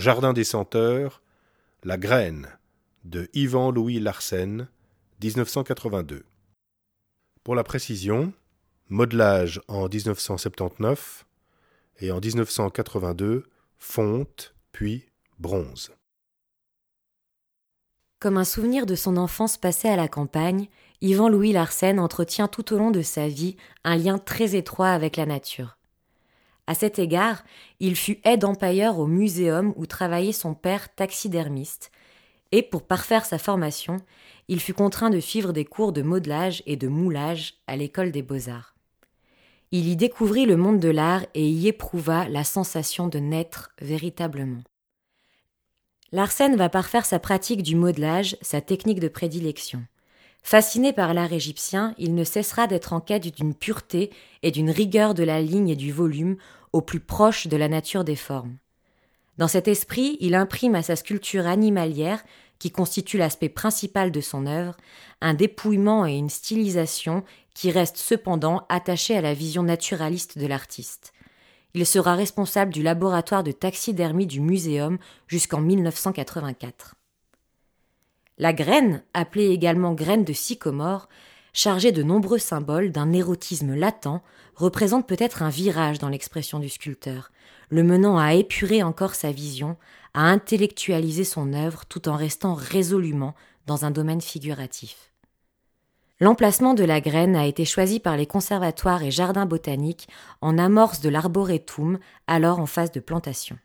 Jardin des senteurs, La graine de Yvan Louis Larsen, 1982. Pour la précision, modelage en 1979 et en 1982, fonte, puis bronze. Comme un souvenir de son enfance passée à la campagne, Yvan Louis Larsen entretient tout au long de sa vie un lien très étroit avec la nature. À cet égard, il fut aide-empailleur au muséum où travaillait son père taxidermiste, et pour parfaire sa formation, il fut contraint de suivre des cours de modelage et de moulage à l'école des beaux-arts. Il y découvrit le monde de l'art et y éprouva la sensation de naître véritablement. Larsen va parfaire sa pratique du modelage, sa technique de prédilection. Fasciné par l'art égyptien, il ne cessera d'être en quête d'une pureté et d'une rigueur de la ligne et du volume au plus proche de la nature des formes. Dans cet esprit, il imprime à sa sculpture animalière, qui constitue l'aspect principal de son œuvre, un dépouillement et une stylisation qui restent cependant attachés à la vision naturaliste de l'artiste. Il sera responsable du laboratoire de taxidermie du muséum jusqu'en 1984. La graine, appelée également graine de sycomore, chargée de nombreux symboles d'un érotisme latent, représente peut-être un virage dans l'expression du sculpteur, le menant à épurer encore sa vision, à intellectualiser son œuvre tout en restant résolument dans un domaine figuratif. L'emplacement de la graine a été choisi par les conservatoires et jardins botaniques en amorce de l'arboretum, alors en phase de plantation.